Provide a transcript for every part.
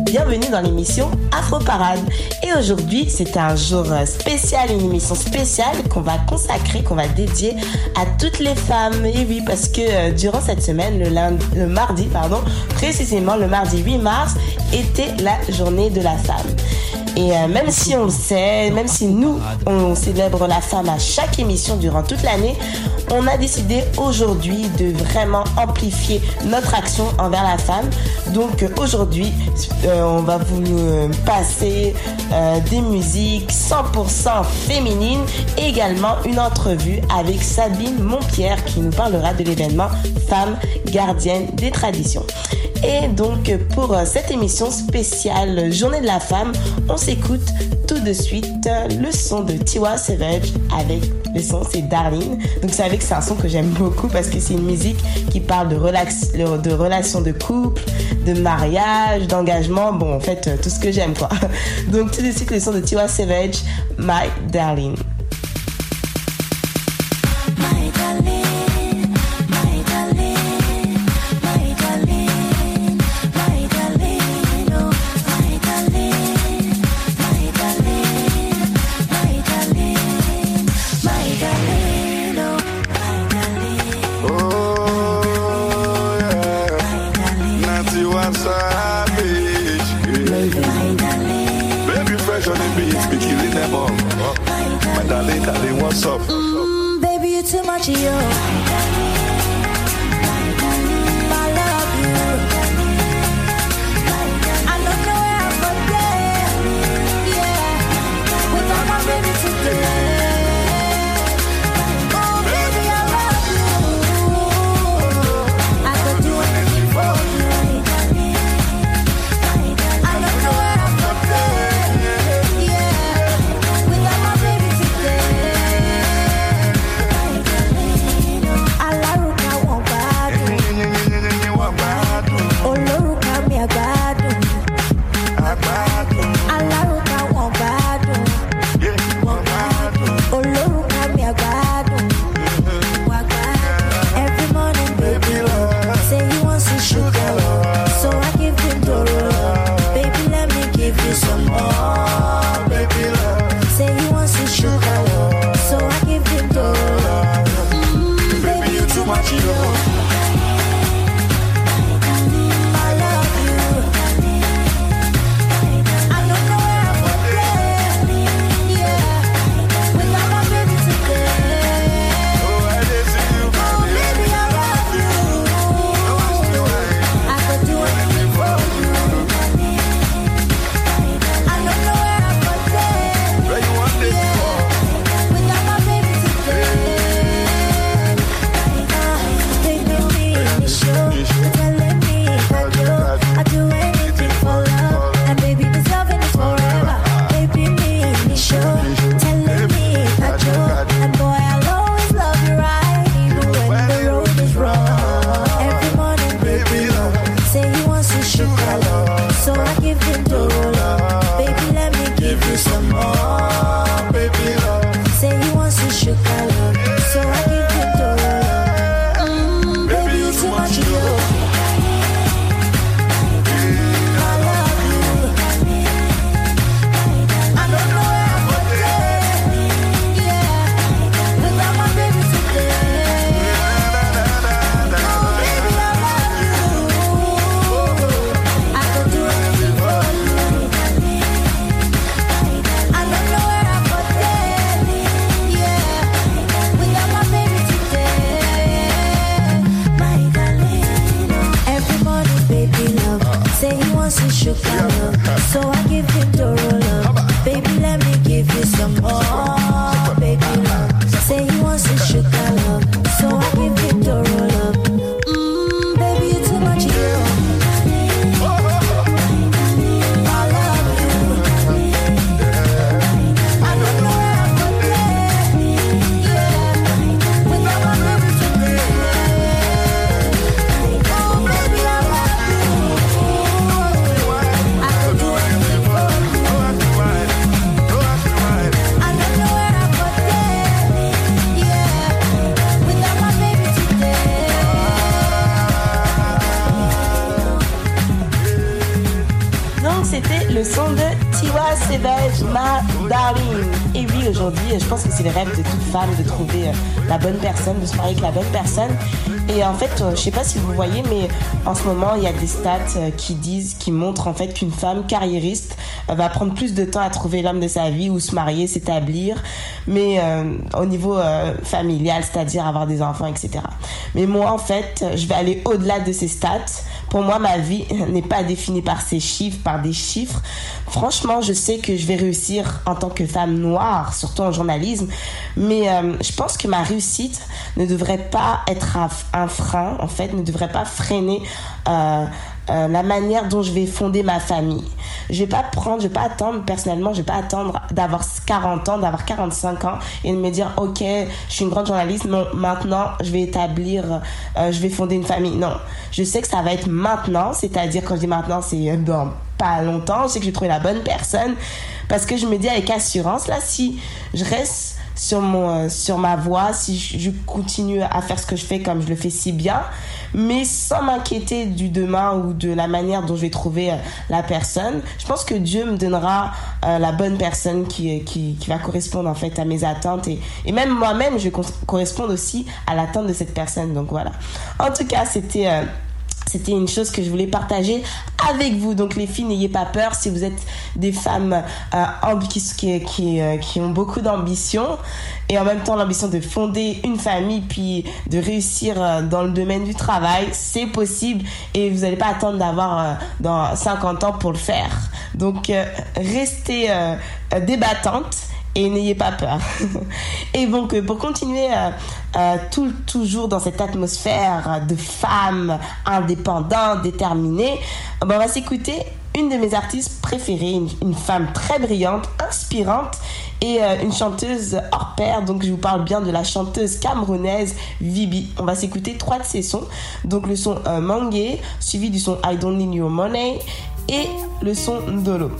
Bienvenue dans l'émission Afro Parade. Et aujourd'hui, c'est un jour spécial, une émission spéciale qu'on va consacrer, qu'on va dédier à toutes les femmes. Et oui, parce que euh, durant cette semaine, le, lundi, le mardi, pardon, précisément le mardi 8 mars, était la journée de la femme. Et euh, même si on le sait, même si nous, on célèbre la femme à chaque émission durant toute l'année, on a décidé aujourd'hui de vraiment amplifier notre action envers la femme. Donc euh, aujourd'hui, euh, on va vous passer des musiques 100% féminines et également une entrevue avec Sabine Montpierre qui nous parlera de l'événement Femmes gardiennes des traditions. Et donc pour euh, cette émission spéciale Journée de la femme, on s'écoute tout de suite euh, le son de Tiwa Savage avec le son c'est Darling. Donc vous savez que c'est un son que j'aime beaucoup parce que c'est une musique qui parle de, relax, de relations de couple, de mariage, d'engagement, bon en fait euh, tout ce que j'aime quoi. Donc tout de suite le son de Tiwa Savage, My Darling. De se marier avec la bonne personne. Et en fait, euh, je sais pas si vous voyez, mais en ce moment, il y a des stats euh, qui disent, qui montrent en fait qu'une femme carriériste euh, va prendre plus de temps à trouver l'homme de sa vie ou se marier, s'établir, mais au niveau familial, c'est-à-dire avoir des enfants, etc. Mais moi, en fait, je vais aller au-delà de ces stats. Pour moi, ma vie n'est pas définie par ces chiffres, par des chiffres. Franchement, je sais que je vais réussir en tant que femme noire, surtout en journalisme, mais je pense que ma réussite ne devrait pas être un, frein, en fait, ne devrait pas freiner euh, euh, la manière dont je vais fonder ma famille. Je vais pas prendre, je vais pas attendre, personnellement, je vais pas attendre d'avoir 40 ans, d'avoir 45 ans et de me dire, ok, je suis une grande journaliste, non, maintenant, je vais établir, euh, je vais fonder une famille. Non, je sais que ça va être maintenant, c'est-à-dire quand je dis maintenant, c'est dans pas longtemps, je sais que je vais trouver la bonne personne parce que je me dis avec assurance, là, si je reste sur mon euh, sur ma voie si je, continue à faire ce que je fais comme je le fais si bien mais sans m'inquiéter du demain ou de la manière dont je vais trouver euh, la personne je pense que Dieu me donnera euh, la bonne personne qui, qui, va correspondre en fait à mes attentes et, et même moi-même je vais correspondre aussi à l'attente de cette personne donc voilà. En tout cas c'était c'était une chose que je voulais partager avec vous. Donc les filles, n'ayez pas peur si vous êtes des femmes euh, qui, qui, euh, qui ont beaucoup d'ambition et en même temps l'ambition de fonder une famille puis de réussir euh, dans le domaine du travail, c'est possible et vous n'allez pas attendre d'avoir euh, dans 50 ans pour le faire. Donc euh, restez débattantes et n'ayez pas peur. et donc, euh, pour continuer euh, euh, toujours dans cette atmosphère de femmes indépendantes, déterminées, euh, ben, on va s'écouter une de mes artistes préférées, une, femme très brillante, inspirante et une chanteuse hors pair. Donc, je vous parle bien de la chanteuse camerounaise Vibi. On va s'écouter trois de ses sons. Donc, le son Mangé, suivi du son I Don't Need Your Money et le son Ndolo.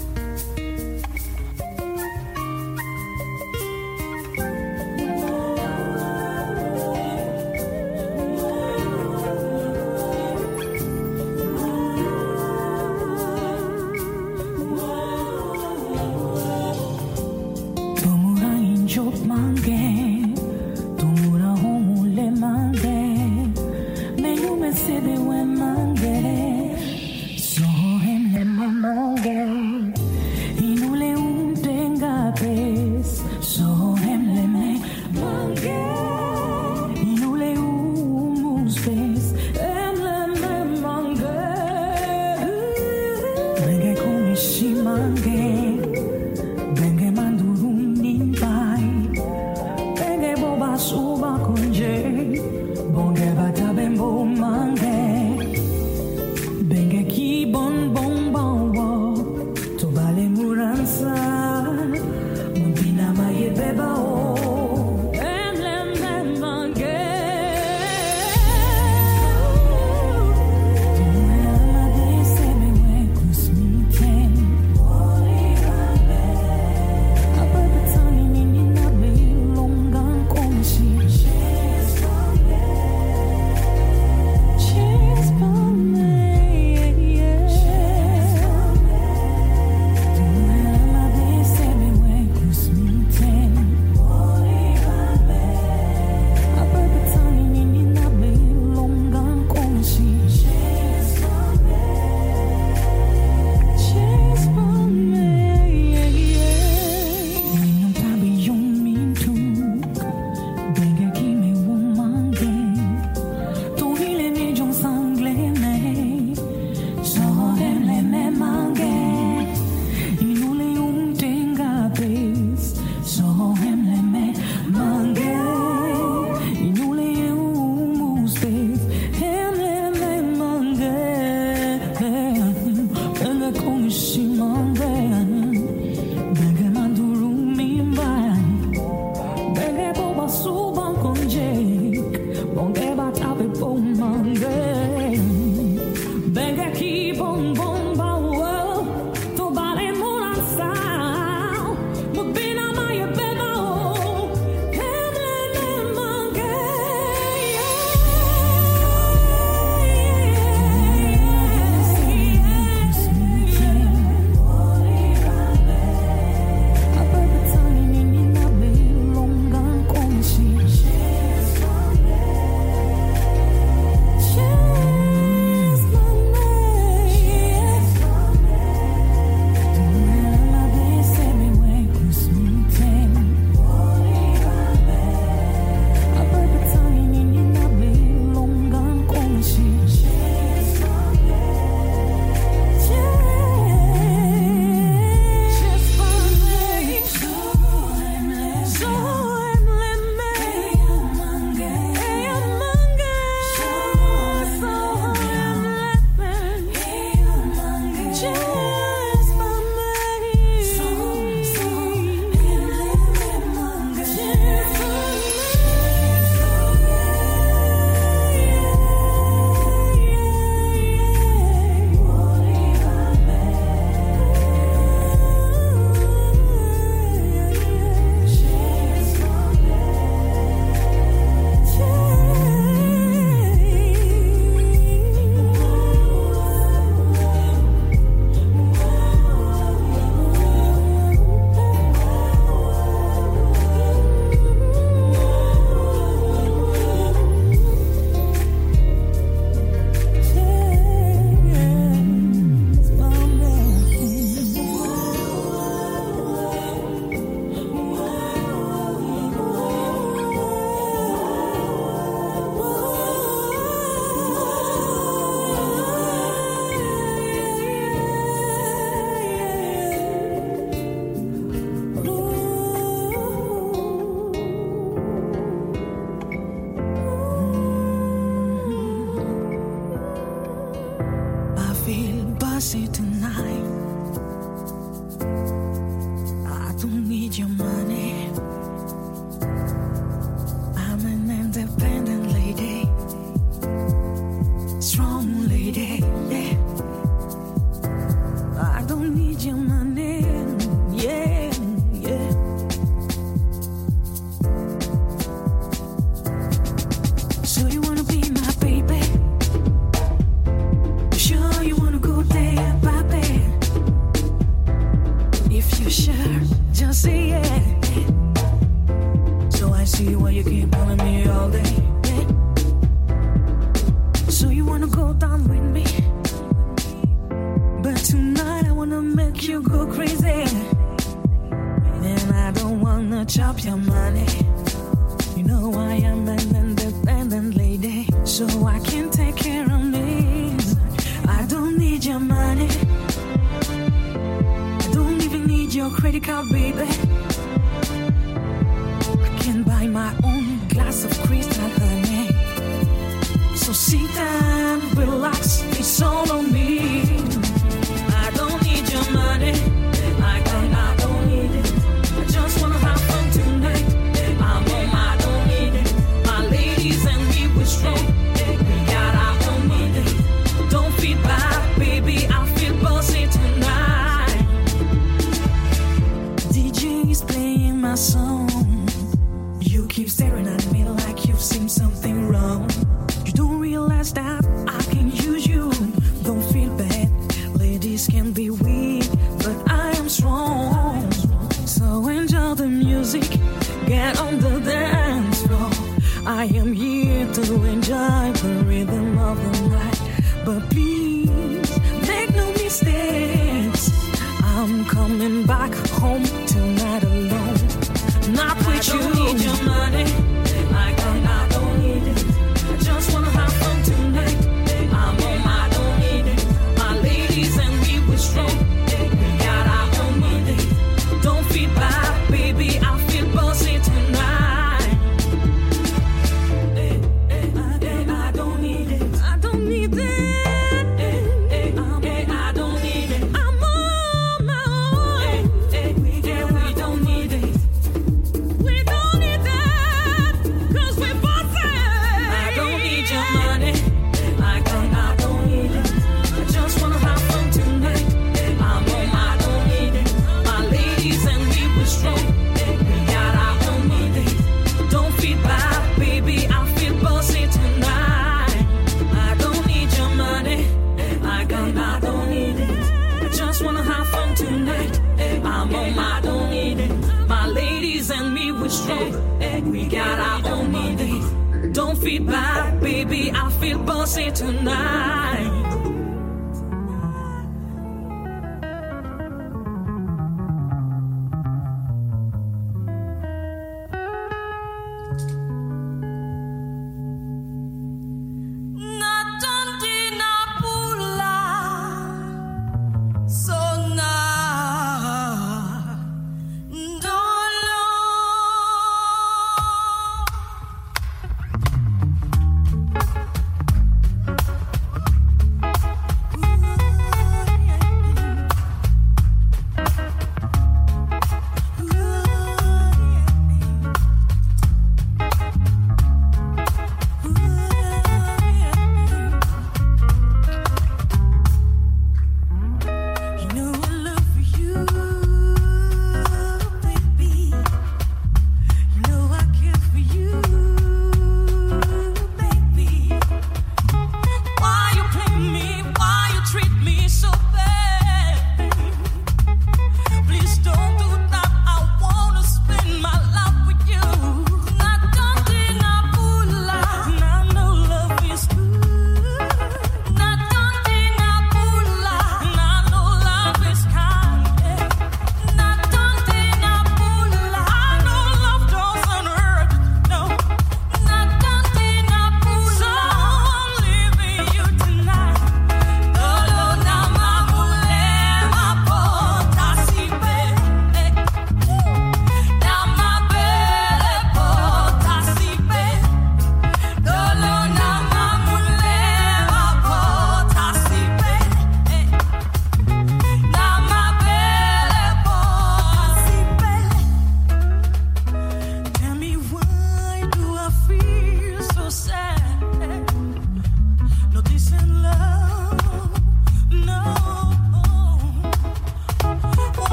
Baby. I feel bossy tonight.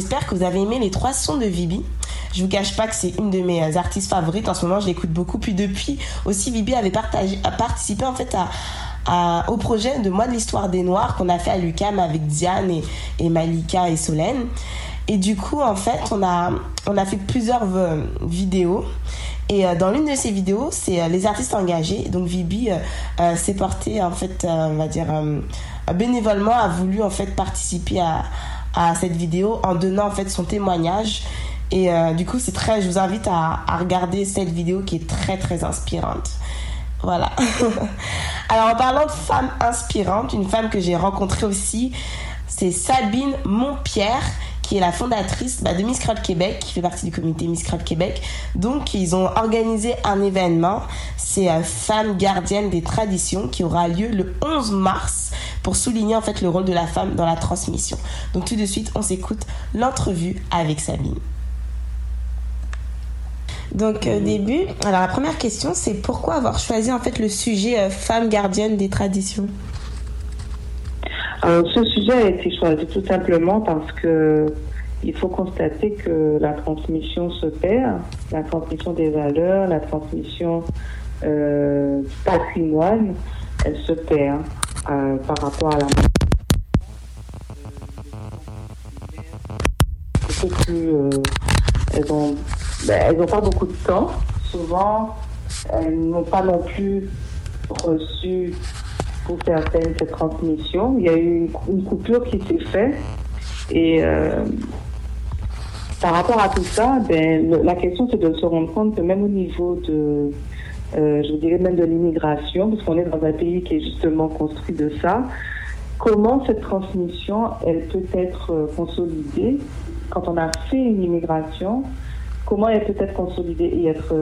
J'espère que vous avez aimé les trois sons de Vibi. Je vous cache pas que c'est une de mes artistes favorites en ce moment. Je l'écoute beaucoup. Puis depuis aussi, Vibi avait participé en fait au projet de Moi de l'histoire des Noirs qu'on a fait à l'UCAM avec Diane et, Malika et Solène. Et du coup, en fait, on a, fait plusieurs euh, vidéos. Et euh, dans l'une de ces vidéos, c'est euh, les artistes engagés. Donc Vibi euh, euh, s'est porté, en fait, euh, on va dire, euh, bénévolement, a voulu en fait participer à, à cette vidéo en donnant en fait son témoignage. Et euh, du coup, c'est très, je vous invite à, à regarder cette vidéo qui est très très inspirante. Voilà. Alors en parlant de femmes inspirantes, une femme que j'ai rencontrée aussi, c'est Sabine Montpierre qui est la fondatrice bah, de Miss Crowd Québec, qui fait partie du comité Miss Crowd Québec. Donc ils ont organisé un événement, c'est euh, Femmes gardiennes des traditions, qui aura lieu le 11 mars pour souligner en fait le rôle de la femme dans la transmission. Donc tout de suite, on s'écoute l'entrevue avec Sabine. Donc au début, alors la première question c'est pourquoi avoir choisi en fait le sujet euh, femme gardienne des traditions? Alors, ce sujet a été choisi tout simplement parce que il faut constater que la transmission se perd, la transmission des valeurs, la transmission euh, patrimoine, elle se perd euh, par rapport à la plus euh, elles ont ben, elles n'ont pas beaucoup de temps. Souvent elles n'ont pas non plus reçu pour certaines cette transmission il y a eu une, coupure qui s'est faite et euh, par rapport à tout ça ben, la question c'est de se rendre compte que même au niveau de euh, je dirais même de l'immigration, parce qu'on est dans un pays qui est justement construit de ça. Comment cette transmission, elle peut être euh, consolidée quand on a fait une immigration? Comment elle peut être consolidée et être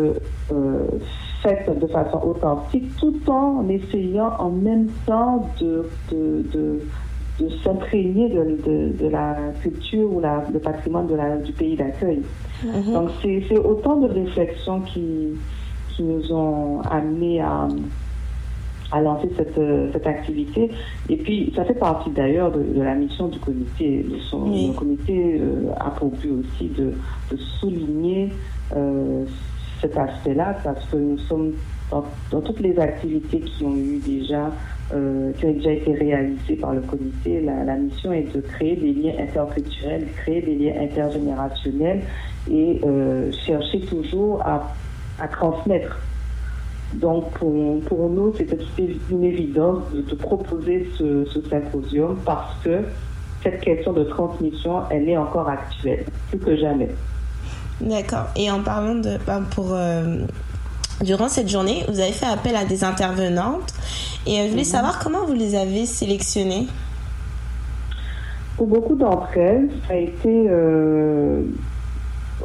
euh, faite de façon authentique, tout en essayant en même temps de, de, de, de s'imprégner de, de, la culture ou la, le patrimoine de la, du pays d'accueil. Donc c'est autant de réflexions qui, qui nous ont amenés à, à lancer cette, cette activité. Et puis, ça fait partie d'ailleurs de, de la mission du comité. Le, son- Oui. le comité euh, a pour but aussi de, de souligner euh, cet aspect-là parce que nous sommes dans, toutes les activités qui ont eu déjà euh, qui ont déjà été réalisées par le comité, la, mission est de créer des liens interculturels, créer des liens intergénérationnels et euh, chercher toujours à, transmettre. Donc pour, nous, c'était une évidence de, proposer ce symposium parce que cette question de transmission, elle est encore actuelle, plus que jamais. D'accord. Et en parlant de. ben, pour, euh, durant cette journée, vous avez fait appel à des intervenantes. Et euh, je voulais savoir comment vous les avez sélectionnées. Pour beaucoup d'entre elles, ça a été. euh,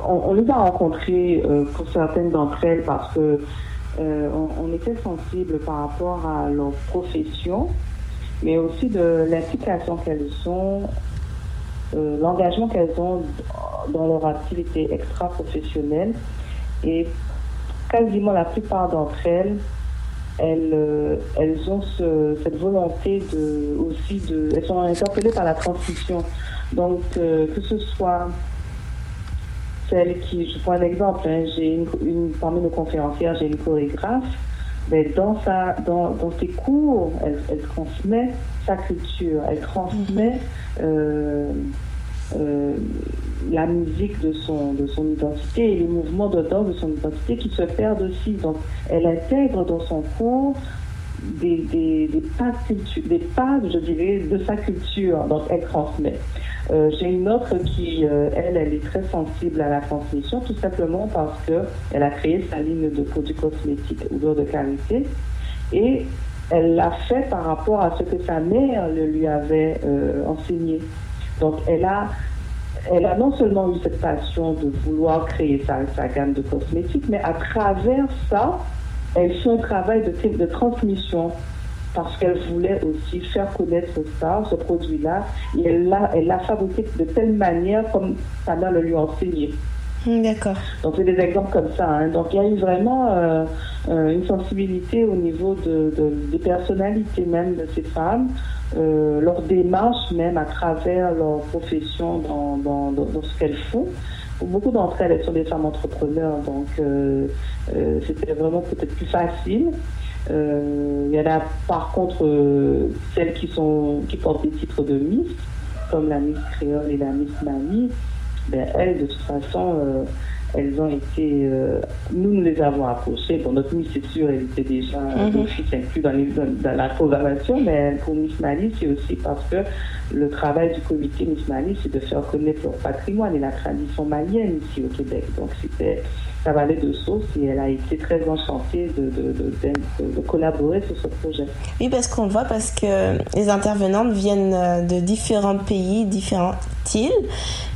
on, on les a rencontrées pour certaines d'entre elles parce que on, on était sensible par rapport à leur profession, mais aussi de l'implication qu'elles ont, euh, l'engagement qu'elles ont dans leur activité extra-professionnelle. Et quasiment la plupart d'entre elles, elles, euh, elles ont ce- cette volonté de aussi de elles sont interpellées par la transmission donc euh, que ce soit celle qui je prends un exemple hein, j'ai une, parmi nos conférencières j'ai une chorégraphe mais dans sa dans, dans ses cours elle, transmet sa culture elle transmet euh, la musique de son, de son identité et les mouvements de danse de son identité qui se perdent aussi. Donc, elle intègre dans son cours des, des, pas, des pas, je dirais, de sa culture. Donc, elle transmet. Euh, J'ai une autre qui, euh, elle, elle est très sensible à la transmission, tout simplement parce que elle a créé sa ligne de produits cosmétiques odeur de karité et elle l'a fait par rapport à ce que sa mère lui avait enseigné. Donc, elle a, non seulement eu cette passion de vouloir créer sa, gamme de cosmétiques, mais à travers ça, elle fait un travail de, de transmission parce qu'elle voulait aussi faire connaître ça, ce produit-là, et elle l'a, fabriqué de telle manière comme sa le lui a enseigné. Mm, D'accord. Donc c'est des exemples comme ça. hein. Donc il y a eu vraiment euh, euh, une sensibilité au niveau de, de- des personnalités même de ces femmes, euh, leur démarche même à travers leur profession dans, ce qu'elles font. Beaucoup d'entre elles, sont des femmes entrepreneurs, donc c'était vraiment peut-être plus facile. Il y en a par contre celles qui qui portent des titres de Miss, comme la Miss Créole et la Miss Mali. Ben, elles, de toute façon, euh, elles ont été. euh, nous, nous les avons approchées. Bon, notre Miss, c'est sûr, elle était déjà Mhm. inclus dans, les- dans- dans la programmation, mais pour Miss Mali, c'est aussi parce que le travail du comité Miss Mali, c'est de faire connaître leur patrimoine et la tradition malienne ici au Québec. Donc, c'était. Ça valait de sauce et elle a été très enchantée de, de, de, de- de collaborer sur ce projet. Oui, parce qu'on voit, parce que les intervenantes viennent euh, de différents pays, différentes îles.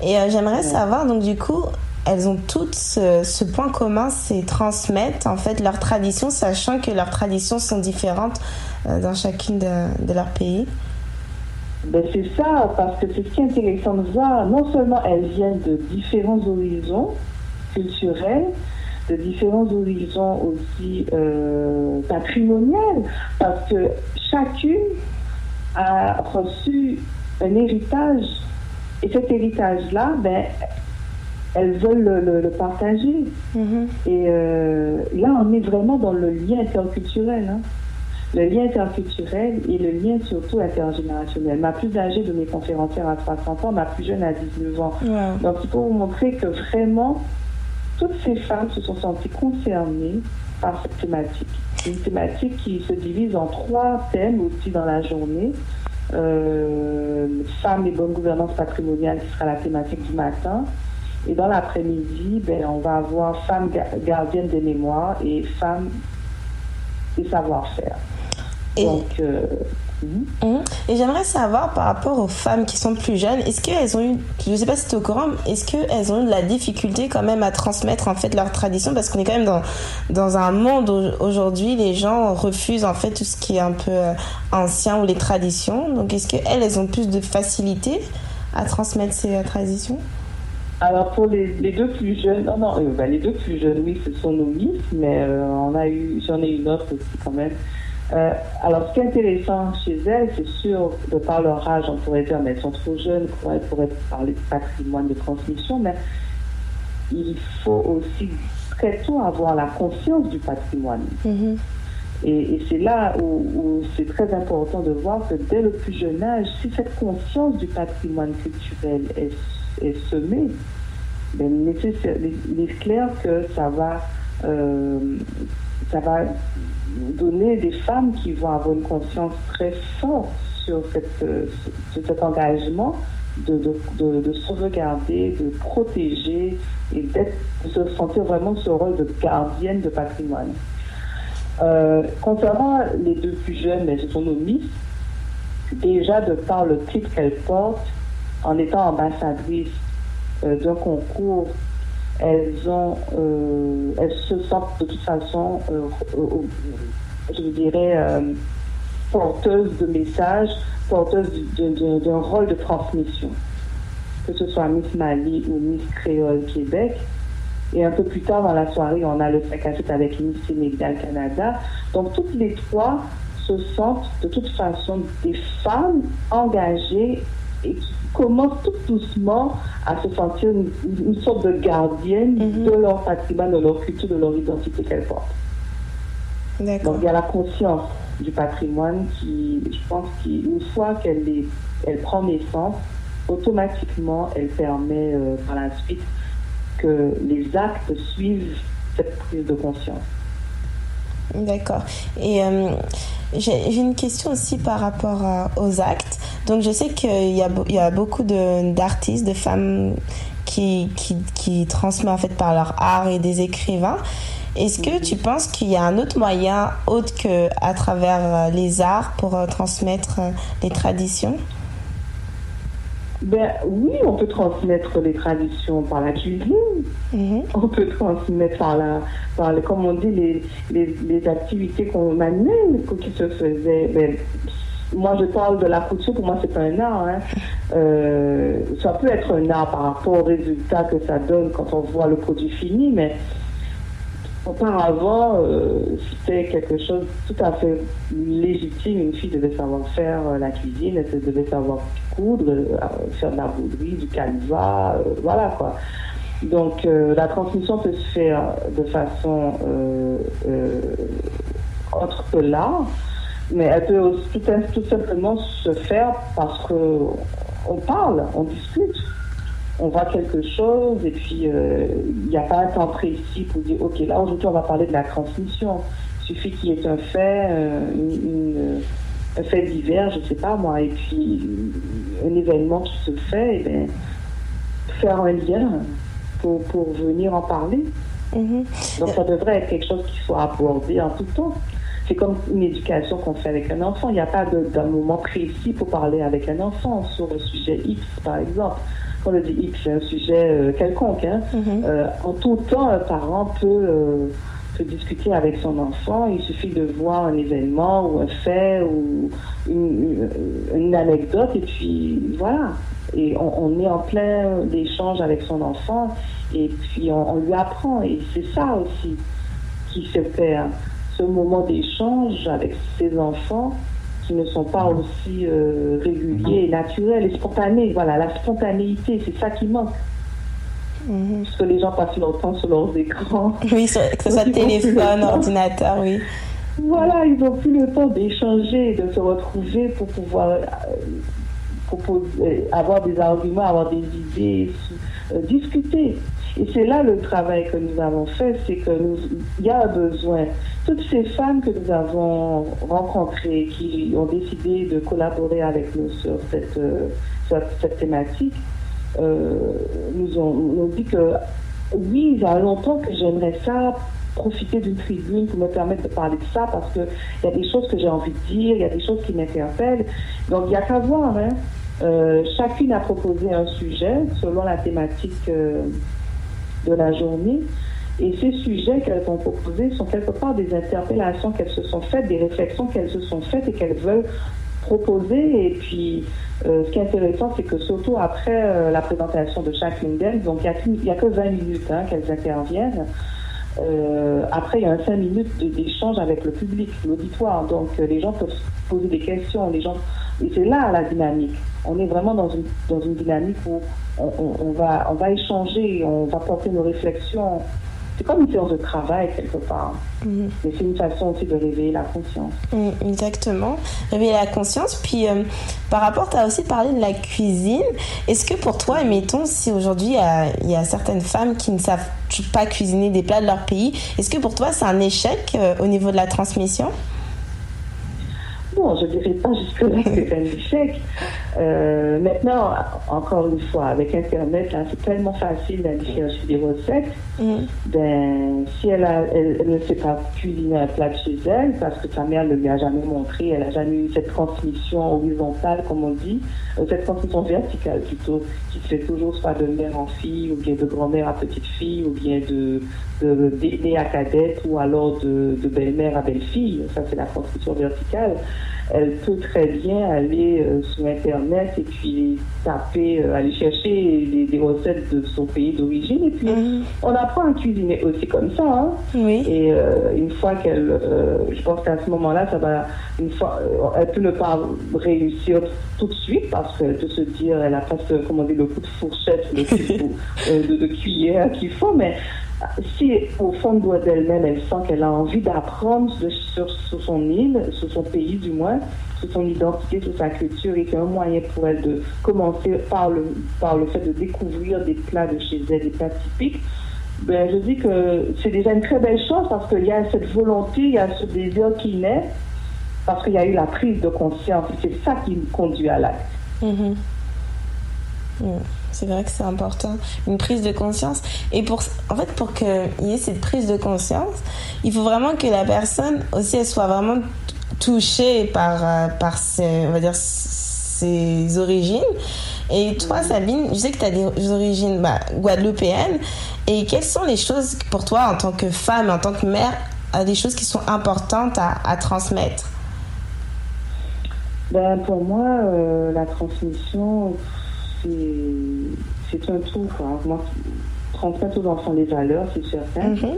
Et euh, j'aimerais savoir, donc du coup, elles ont toutes ce, ce point commun, c'est transmettre en fait leurs traditions, sachant que leurs traditions sont différentes euh, dans chacune de, de leurs pays. Ben c'est ça, parce que c'est ce qui est intéressant de voir. Non seulement elles viennent de différents horizons culturels, de différents horizons aussi euh, patrimoniels, parce que chacune a reçu un héritage. Et cet héritage-là, ben, elles veulent le, le- le partager. Mhm. Et euh, là, on est vraiment dans le lien interculturel. hein. Le lien interculturel et le lien surtout intergénérationnel. Ma plus âgée de mes conférencières a 60 ans, ma plus jeune a 19 ans. Wow. Donc, il faut vous montrer que vraiment, toutes ces femmes se sont senties concernées par cette thématique. Une thématique qui se divise en trois thèmes aussi dans la journée. Euh, femmes et bonne gouvernance patrimoniale qui sera la thématique du matin. Et dans l'après-midi, ben, on va avoir femmes ga- gardiennes des mémoires et femmes et savoir-faire. Donc, euh, mhm. Et j'aimerais savoir par rapport aux femmes qui sont plus jeunes, est-ce qu'elles ont eu, je ne sais pas si tu es au courant, est-ce qu'elles ont eu de la difficulté quand même à transmettre en fait leur tradition parce qu'on est quand même dans, dans un monde où aujourd'hui les gens refusent en fait tout ce qui est un peu euh, ancien ou les traditions. Donc est-ce qu'elles, elles ont plus de facilité à transmettre ces euh, traditions? Alors pour les, deux plus jeunes, non, non, euh, bah, les deux plus jeunes, oui, ce sont nos miss, mais euh, on a eu, j'en ai une autre aussi quand même. Euh, alors ce qui est intéressant chez elles, c'est sûr, de par leur âge, on pourrait dire, mais elles sont trop jeunes, pour- elles pourraient parler de patrimoine de transmission, mais il faut aussi très tôt avoir la conscience du patrimoine. Mhm. Et, et c'est là où, où c'est très important de voir que dès le plus jeune âge, si cette conscience du patrimoine culturel est, est semée, ben, il est clair que ça va, euh, ça va donner des femmes qui vont avoir une conscience très forte sur, euh, cet engagement de, de, de, de protéger et de se sentir vraiment ce rôle de gardienne de patrimoine. Euh, concernant les deux plus jeunes, ce sont miss, déjà de par le titre qu'elles portent, en étant ambassadrices euh, d'un concours, elles ont, euh, elles se sentent de toute façon, euh, je dirais, euh, porteuses de messages, porteuses d'un rôle de transmission, que ce soit Miss Mali ou Miss Créole Québec. Et un peu plus tard dans la soirée, on a le 5 à 7 avec Miss Sénégal Canada. Donc toutes les trois se sentent de toute façon des femmes engagées et qui commencent tout doucement à se sentir une, une sorte de gardienne Mhm. de leur patrimoine, de leur culture, de leur identité qu'elles portent. D'accord. Donc il y a la conscience du patrimoine qui, je pense qu'une fois qu'elle est- elle prend naissance, automatiquement elle permet euh, par la suite que les actes suivent cette prise de conscience. D'accord. Et euh, j'ai une question aussi par rapport à- aux actes. Donc je sais qu'il y a, y beaucoup d'artistes, de, femmes qui, qui, qui transmettent en fait par leur art et des écrivains. Est-ce que tu penses qu'il y a un autre moyen autre que à travers euh, les arts pour euh, transmettre euh, les traditions? Ben oui, on peut transmettre les traditions par la cuisine, Mhm. on peut transmettre par la, par le, comme on dit, les, les, les activités qu'on manuelles qui se faisaient. Ben, moi je parle de la couture, pour moi c'est pas un art. Hein. Euh, ça peut être un art par rapport au résultat que ça donne quand on voit le produit fini, mais auparavant euh, c'était quelque chose de tout à fait légitime. Une fille devait savoir faire euh, la cuisine, elle devait savoir coudre, euh, faire de la bouderie, du canevas, voilà quoi. Donc la transmission peut se faire de façon autre que l'art, mais elle peut aussi tout, simplement se faire parce que on parle, on discute, on voit quelque chose et puis euh, il n'y a pas un temps précis pour dire ok là aujourd'hui on va parler de la transmission. Il suffit qu'il y ait un fait, euh, une, une- un fait divers, je sais pas moi, et puis un événement qui se fait, et ben, faire un lien pour, pour venir en parler. Mhm. Donc ça devrait être quelque chose qui soit abordé en tout temps. C'est comme une éducation qu'on fait avec un enfant. Il n'y a pas de- d'un moment précis pour parler avec un enfant sur le sujet X, par exemple. Dit X, c'est un sujet euh, quelconque. hein. Mhm. Euh, en tout temps, un parent peut, euh, peut discuter avec son enfant. Il suffit de voir un événement ou un fait ou une, une- une anecdote et puis voilà. Et on, on est en plein échange avec son enfant et puis on, on lui apprend. Et c'est ça aussi qui se perd. Ce moment d'échange avec ses enfants qui ne sont pas aussi euh, réguliers et naturels et spontanés. Voilà, la spontanéité, c'est ça qui manque. Mhm. Parce que les gens passent leur temps sur leurs écrans. Oui, sur- que ce soit téléphone, ordinateur, oui. Voilà, ils n'ont plus le temps d'échanger, de se retrouver pour pouvoir euh, proposer, avoir des arguments, avoir des idées, euh, discuter. Et c'est là le travail que nous avons fait, c'est que il y a un besoin. Toutes ces femmes que nous avons rencontrées, qui ont décidé de collaborer avec nous sur cette, euh, sur cette thématique, euh, nous ont, dit que oui, il y a longtemps que j'aimerais ça, profiter d'une tribune pour me permettre de parler de ça, parce qu'il y a des choses que j'ai envie de dire, il y a des choses qui m'interpellent. Donc, il n'y a qu'à voir. Hein. Euh, chacune a proposé un sujet selon la thématique de la journée. Et ces sujets qu'elles ont proposés sont quelque part des interpellations qu'elles se sont faites, des réflexions qu'elles se sont faites et qu'elles veulent proposer. Et puis, euh, ce qui est intéressant, c'est que surtout après euh, la présentation de chacune d'elles, donc il n'y a, a que 20 minutes hein, qu'elles interviennent. Euh, après, il y a un 5 minutes d'échange avec le public, l'auditoire. Donc, les gens peuvent se poser des questions. Les gens... Et c'est là la dynamique. On est vraiment dans une, dans une dynamique où on, on- on va, on va échanger, on va porter nos réflexions. C'est comme une séance de travail, quelque part. Mhm. Mais c'est une façon aussi de réveiller la conscience. Mm, Exactement. Réveiller la conscience. Puis, euh, par rapport, tu as aussi parlé de la cuisine. Est-ce que pour toi, mettons, si aujourd'hui il y a, il y a certaines femmes qui ne savent pas cuisiner des plats de leur pays, est-ce que pour toi c'est un échec euh, au niveau de la transmission? Je dirais pas jusque-là que c'est un échec. Euh, maintenant, encore une fois, avec Internet, c'est tellement facile d'aller chercher des recettes. Mm. Ben, si elle, a- elle, elle ne sait pas cuisiner un plat de chez elle, parce que sa mère ne lui a jamais montré, elle n'a jamais eu cette transmission horizontale, comme on dit, euh, cette transmission verticale plutôt, qui se fait toujours soit de mère en fille, ou bien de grand-mère à petite fille, ou bien de, de d'aîné à cadette, ou alors de, de belle-mère à belle-fille. Ça, c'est la transmission verticale. Elle peut très bien aller euh, sur Internet et puis taper, euh, aller chercher des, des recettes de son pays d'origine, et puis Mhm. on apprend à cuisiner aussi comme ça. Hein. Oui. Et euh, une fois qu'elle, euh, je pense qu'à ce moment-là, ça va, une fois, euh, elle peut ne pas réussir tout de suite parce qu'elle peut se dire, elle a pas dire, le coup de fourchette, le coup de, euh, de, de cuillère qu'il faut, mais si au fond de d'elle-même, elle sent qu'elle a envie d'apprendre sur, son île, sur son pays du moins, sur son identité, sur sa culture, et c'est un moyen pour elle de commencer par le, par le fait de découvrir des plats de chez elle, des plats typiques, ben, je dis que c'est déjà une très belle chose parce qu'il y a cette volonté, il y a ce désir qui naît, parce qu'il y a eu la prise de conscience. C'est ça qui me conduit à l'acte. Mhm. Mm. C'est vrai que c'est important, une prise de conscience. Et pour, en fait, pour qu'il y ait cette prise de conscience, il faut vraiment que la personne aussi, elle soit vraiment touchée par, euh, par ses, on va dire, ses origines. Et toi, Sabine, je sais que tu as des origines bah, guadeloupéennes. Et quelles sont les choses pour toi, en tant que femme, en tant que mère, euh, des choses qui sont importantes à, à transmettre? Ben, pour moi, euh, la transmission, c'est un tout. Quoi. Moi, transmettre aux enfants les valeurs, c'est certain. Mhm.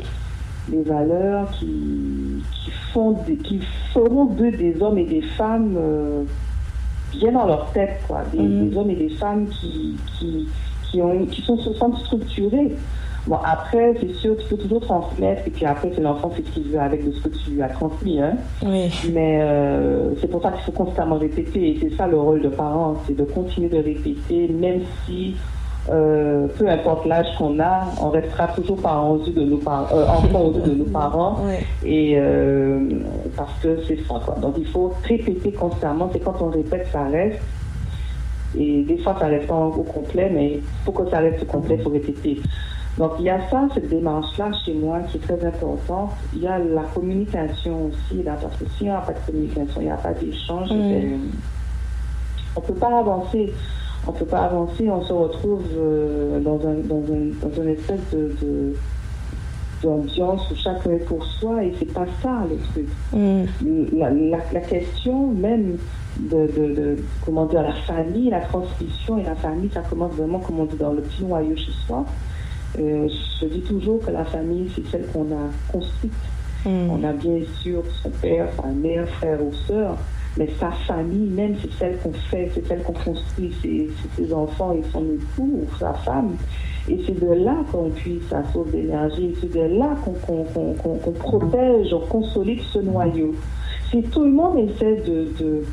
Les valeurs qui, qui, font des- qui feront d'eux des hommes et des femmes euh, bien dans leur tête. Quoi. Des, Mhm. des hommes et des femmes qui, qui, qui, ont, qui sont, se sentent structurés. Bon, après, c'est sûr, tu peux toujours transmettre, et puis après, c'est l'enfant, c'est ce qu'il veut avec de ce que tu lui as transmis. Hein. Oui. Mais euh, c'est pour ça qu'il faut constamment répéter. Et c'est ça le rôle de parents, c'est de continuer de répéter, même si, euh, peu importe l'âge qu'on a, on restera toujours parents aux yeux de nos parents, euh, enfants aux yeux de nos parents. Et euh, parce que c'est ça, quoi. Donc il faut répéter constamment. C'est quand on répète, ça reste. Et des fois, ça reste pas au complet, mais pour que ça reste au complet, il faut répéter. Donc il y a ça, cette démarche-là chez moi qui est très importante. Il y a la communication aussi, là, parce que s'il n'y a pas de communication, il n'y a pas d'échange, ben, on ne peut pas avancer. On peut pas avancer, on se retrouve euh, dans, un, dans, un, dans une espèce de, de- d'ambiance où chacun est pour soi et c'est pas ça le truc. Mm. La, la, la question même de, de, de, comment dire, la famille, la transmission et la famille, ça commence vraiment, comme on dit, dans le petit noyau chez soi. Euh, je dis toujours que la famille, c'est celle qu'on a construite. Mm. On a bien sûr son père, sa mère, frère ou sœur, mais sa famille même, c'est celle qu'on fait, c'est celle qu'on construit, c'est ses enfants et son époux ou sa femme. Et c'est de là qu'on puise sa source d'énergie, c'est de là qu'on protège, on consolide ce noyau. Si tout le monde essaie de, de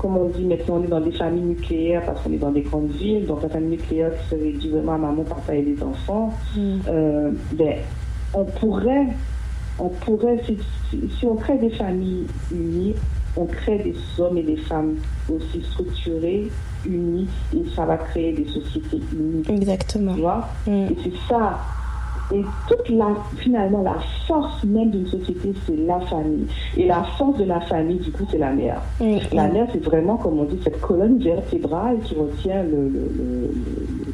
comme on dit maintenant, on est dans des familles nucléaires parce qu'on est dans des grandes villes, donc la famille nucléaire qui se réduit vraiment à maman, papa et les enfants, euh, ben, on pourrait, on pourrait, si on crée des familles unies, on crée des hommes et des femmes aussi structurés, unis, et ça va créer des sociétés unies. Exactement. Tu vois? Mm. Et c'est ça. Et toute la, finalement, la force même d'une société, c'est la famille. Et la force de la famille, du coup, c'est la mère. Mm. La mère, c'est vraiment, comme on dit, cette colonne vertébrale qui retient le, le,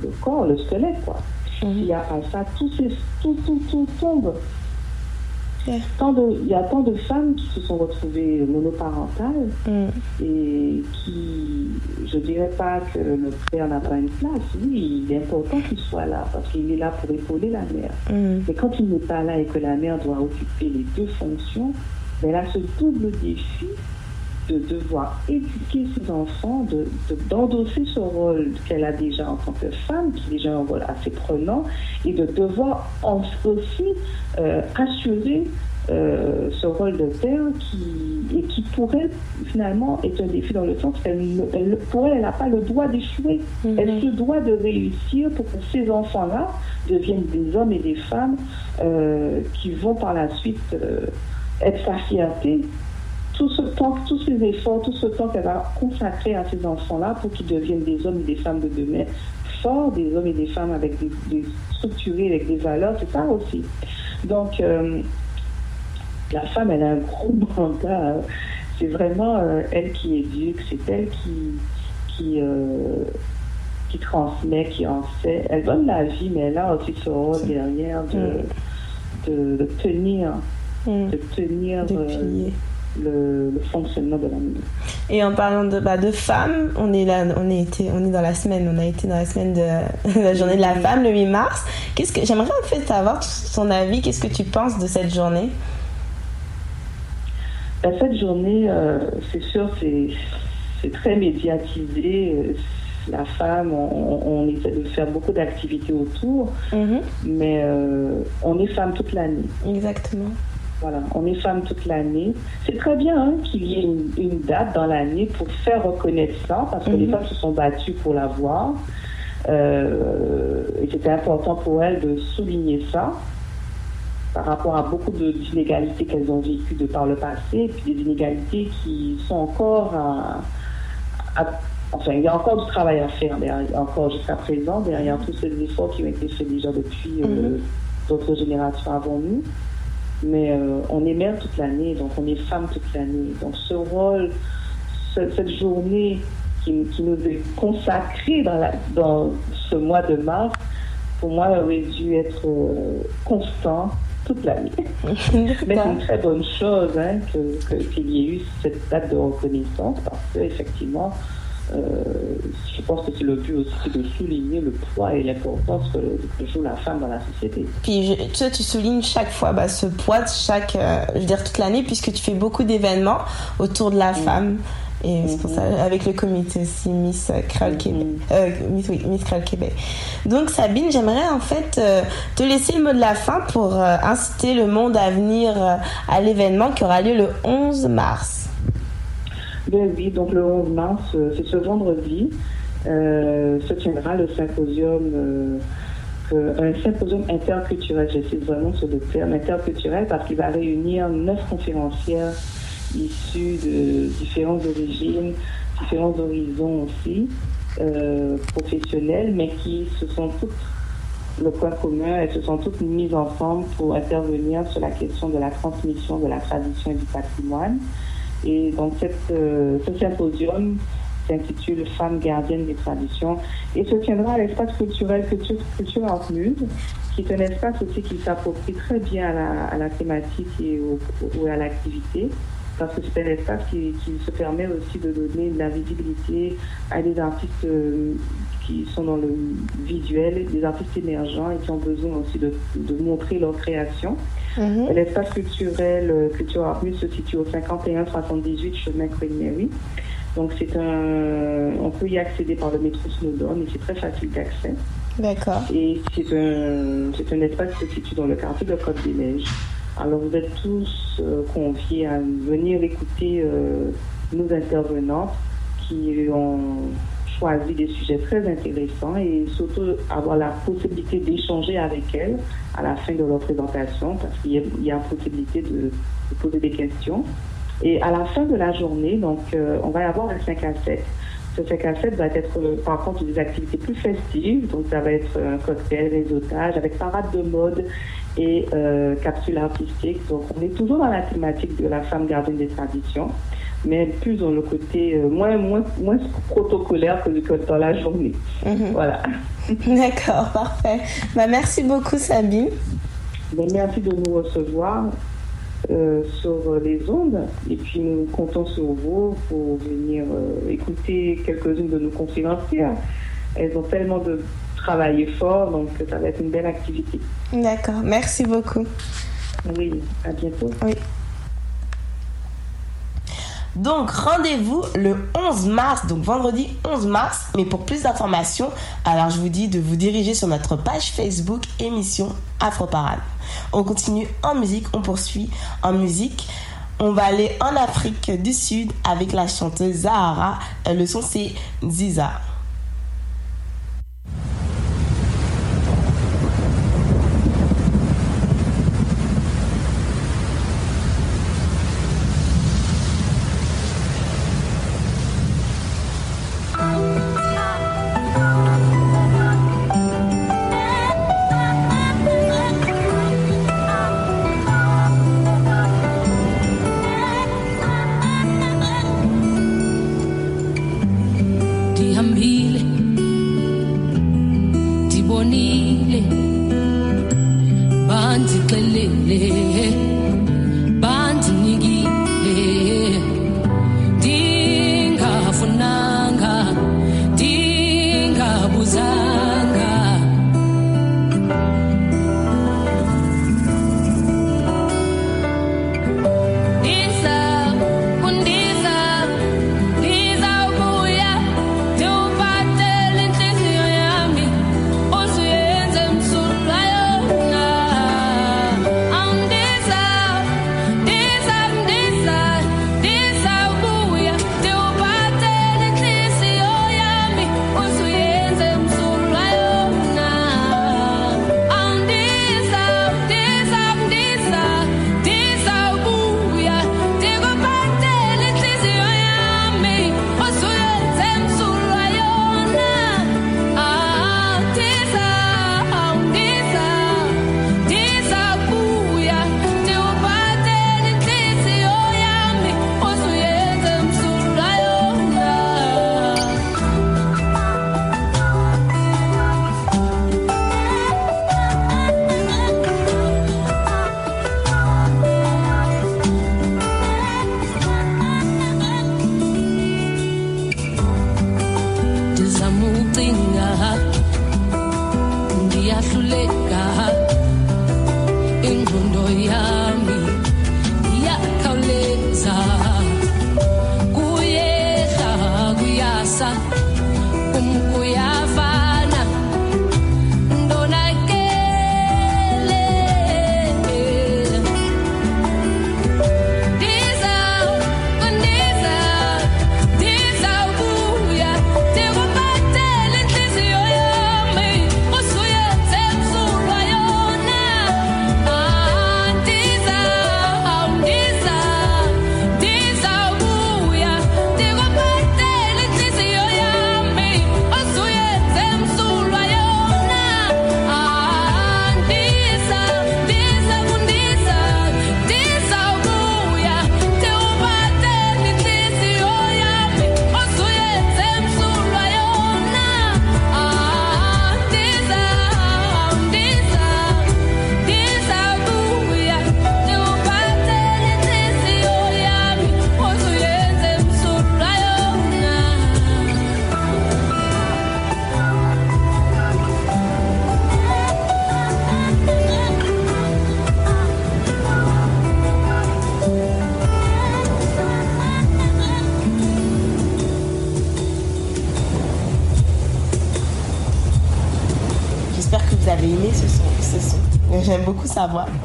le- corps, le squelette, quoi. S'il n'y a pas ça, tout, tout, tout, tout tombe. Ouais. Tant de, il y a tant de femmes qui se sont retrouvées monoparentales Mm. et qui, je dirais pas que le père n'a pas une place. Oui, il est important qu'il soit là parce qu'il est là pour épauler la mère. Mm. Mais quand il n'est pas là et que la mère doit occuper les deux fonctions, ben, elle a ce double défi de devoir éduquer ses enfants, de, de- d'endosser ce rôle qu'elle a déjà en tant que femme, qui est déjà un rôle assez prenant, et de devoir en- aussi euh, assurer euh, ce rôle de père qui, et qui pourrait finalement être un défi dans le sens qu'elle, elle, pour elle, elle n'a pas le droit d'échouer. Elle se doit de réussir pour que ces enfants-là deviennent des hommes et des femmes euh, qui vont par la suite être sa fierté. Tout ce temps, tous ces efforts, tout ce temps qu'elle va consacrer à ces enfants-là pour qu'ils deviennent des hommes et des femmes de demain forts, des hommes et des femmes avec des, des structurés, avec des valeurs, c'est ça aussi. Donc, euh, la femme, elle a un gros mandat. euh, C'est vraiment euh, elle qui éduque, c'est elle qui, qui, euh, qui transmet, qui en fait. Elle donne la vie, mais elle a aussi ce rôle derrière de, de, de tenir, Mm. de tenir De. Le, le fonctionnement de la maison. Et en parlant de, bah, de femmes, on est là, on est, été, on est dans la semaine, on a été dans la semaine de la journée de la femme le 8 mars. Qu'est-ce que j'aimerais en fait savoir ton avis, qu'est-ce que tu penses de cette journée? Ben, cette journée, euh, c'est sûr, c'est très médiatisé. La femme, on, on essaie de faire beaucoup d'activités autour, Mhm. mais euh, on est femme toute l'année. Exactement. Voilà, on est femme toute l'année. C'est très bien hein, qu'il y ait une, une date dans l'année pour faire reconnaître ça, parce que les Mhm. femmes se sont battues pour l'avoir. Euh, et c'était important pour elles de souligner ça par rapport à beaucoup d'inégalités qu'elles ont vécues de par le passé, et puis des inégalités qui sont encore à, à- Enfin, il y a encore du travail à faire derrière, encore jusqu'à présent, derrière tous ces efforts qui ont été faits déjà depuis euh, Mhm. d'autres générations avant nous. Mais euh, on est mère toute l'année, donc on est femme toute l'année. Donc ce rôle, ce- cette journée qui, qui nous est consacrée dans, la- dans ce mois de mars, pour moi, aurait dû être euh, constant toute l'année. Mais c'est une très bonne chose hein, que- qu'il y ait eu cette date de reconnaissance parce que effectivement, euh, je pense que c'est le but aussi de souligner le poids et l'importance que, que joue la femme dans la société. Puis je- tu soulignes chaque fois bah, ce poids de chaque, euh, je veux dire toute l'année, puisque tu fais beaucoup d'événements autour de la femme. Et c'est pour ça, avec le comité aussi Miss Créole Québec. Euh, Miss, oui, Miss Québec. Donc Sabine, j'aimerais en fait euh, te laisser le mot de la fin pour euh, inciter le monde à venir euh, à l'événement qui aura lieu le 11 mars. Ben oui, donc le 11 mars, euh, c'est ce vendredi, euh, se tiendra le symposium, euh, un symposium interculturel, j'essaie vraiment sur le terme interculturel, parce qu'il va réunir neuf conférencières issues de différentes origines, différents horizons aussi, professionnels, mais qui se sont toutes le point commun, elles se sont toutes mises ensemble pour intervenir sur la question de la transmission de la tradition et du patrimoine. Et donc euh, ce symposium s'intitule Femmes gardiennes des traditions et se tiendra à l'espace culturel Culture, Culture Art Muse, qui est un espace aussi qui s'approprie très bien à la, thématique et à l'activité, parce que c'est un espace qui, qui se permet aussi de donner de la visibilité à des artistes euh, qui sont dans le visuel, des artistes émergents et qui ont besoin aussi de, de montrer leur création. Mhm. L'espace culturel euh, Culture Art Muse se situe au 51-78 chemin Queen. Donc c'est un, on peut y accéder par le métro Snowdon et c'est très facile d'accès. D'accord. Et c'est un, c'est un espace qui se situe dans le quartier de Côte des Neiges. Alors vous êtes tous euh, conviés à venir écouter euh, nos intervenantes qui ont choisi des sujets très intéressants et surtout avoir la possibilité d'échanger avec elles à la fin de leur présentation parce qu'il y a, possibilité de, poser des questions. Et à la fin de la journée, donc euh, on va avoir un 5 à 7. Ce 5 à 7 va être euh, par contre des activités plus festives, donc ça va être un cocktail, réseautage avec parade de mode et euh, capsule artistique. Donc on est toujours dans la thématique de la femme gardienne des traditions, mais plus dans le côté euh, moins, moins, moins protocolaire que, que dans la journée. Mhm. Voilà. D'accord, parfait. Bah, merci beaucoup Sabine. Ben, merci de nous recevoir euh, sur les ondes et puis nous comptons sur vous pour venir euh, écouter quelques-unes de nos conférencières. Elles ont tellement de travail fort, donc ça va être une belle activité. D'accord, merci beaucoup. Oui, à bientôt. Oui. Donc rendez-vous le 11 mars, donc vendredi 11 mars. Mais pour plus d'informations, alors je vous dis de vous diriger sur notre page Facebook émission Afro Parade. On continue en musique, on poursuit en musique. On va aller en Afrique du Sud avec la chanteuse Zahara. Euh, Le son c'est Ziza.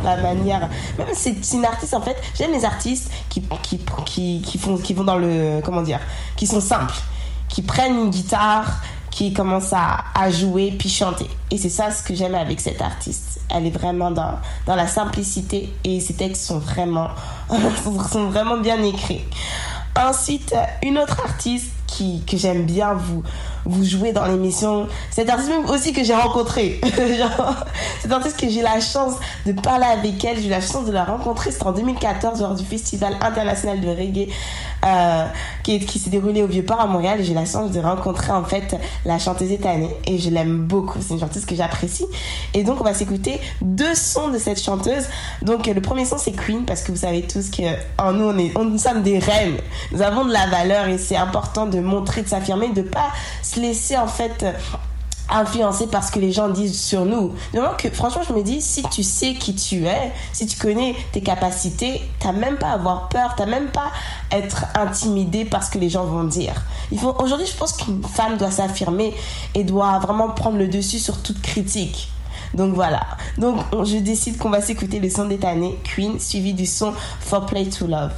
La manière. Même c'est une artiste en fait. J'aime les artistes qui, qui, qui, qui font, qui vont dans le. Comment dire Qui sont simples. Qui prennent une guitare, qui commencent à, à jouer puis chanter. Et c'est ça ce que j'aime avec cette artiste. Elle est vraiment dans, dans la simplicité et ses textes sont vraiment, sont vraiment bien écrits. Ensuite, une autre artiste que j'aime bien vous, vous jouer dans l'émission. Cette artiste même aussi que j'ai rencontrée. Genre, cette artiste que j'ai la chance de parler avec elle, j'ai eu la chance de la rencontrer. C'était en 2014 lors du Festival international de reggae euh, qui, s'est déroulé au Vieux-Port à Montréal. J'ai la chance de rencontrer en fait la chanteuse étannée. Et je l'aime beaucoup. C'est une chanteuse que j'apprécie. Et donc on va s'écouter deux sons de cette chanteuse. Donc le premier son c'est Queen parce que vous savez tous que en nous on est, on, nous sommes des reines. Nous avons de la valeur et c'est important de montrer, de s'affirmer, de pas se laisser en fait influencer par ce que les gens disent sur nous. Vraiment que franchement je me dis si tu sais qui tu es, si tu connais tes capacités, t'as même pas à avoir peur, t'as même pas à être intimidé par ce que les gens vont dire. Il faut aujourd'hui je pense qu'une femme doit s'affirmer et doit vraiment prendre le dessus sur toute critique. Donc voilà. Donc on- je décide qu'on va s'écouter le son d'étané Queen suivi du son For Play to Love.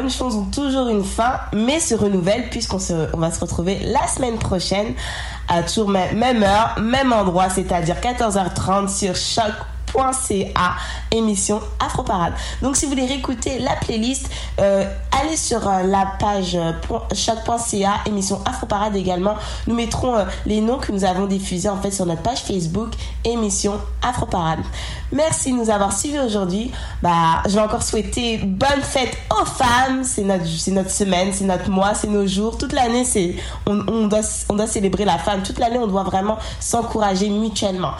Bonnes choses ont toujours une fin, mais se renouvellent puisqu'on se, on va se retrouver la semaine prochaine à toujours même, heure, même endroit, c'est-à-dire 14h30 sur choc .ca émission Afro Parade. Donc si vous voulez réécouter la playlist, euh, allez sur euh, la page euh, choc.ca émission Afro Parade également. Nous mettrons euh, les noms que nous avons diffusés en fait sur notre page Facebook émission Afro Parade. Merci de nous avoir suivis aujourd'hui. Bah, je vais encore souhaiter bonne fête aux femmes. C'est notre, notre semaine, c'est notre mois, c'est nos jours. Toute l'année, on, doit, on doit célébrer la femme. Toute l'année, on doit vraiment s'encourager mutuellement.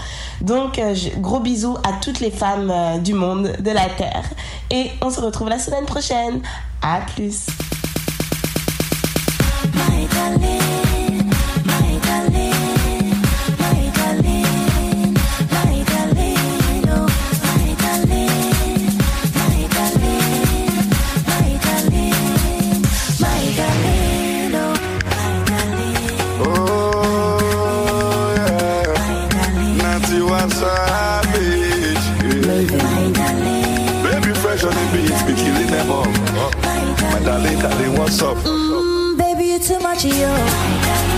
Donc, gros bisous à toutes les femmes du monde, de la terre. Et on se retrouve la semaine prochaine. À plus. My darling, darling, what's up? mm, baby, you too much, yo. My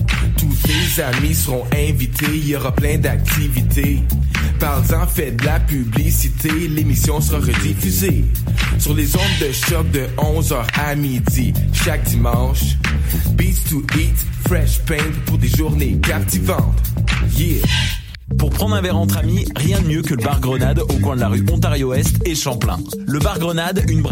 tous tes amis seront invités, il y aura plein d'activités. Parle-en, fais de la publicité, l'émission sera rediffusée sur les ondes de choc de 11h à midi chaque dimanche. Beats to Eat, Fresh Paint pour des journées captivantes. Yeah! Pour prendre un verre entre amis, rien de mieux que le bar Grenade au coin de la rue Ontario-Est et Champlain. Le bar Grenade, une...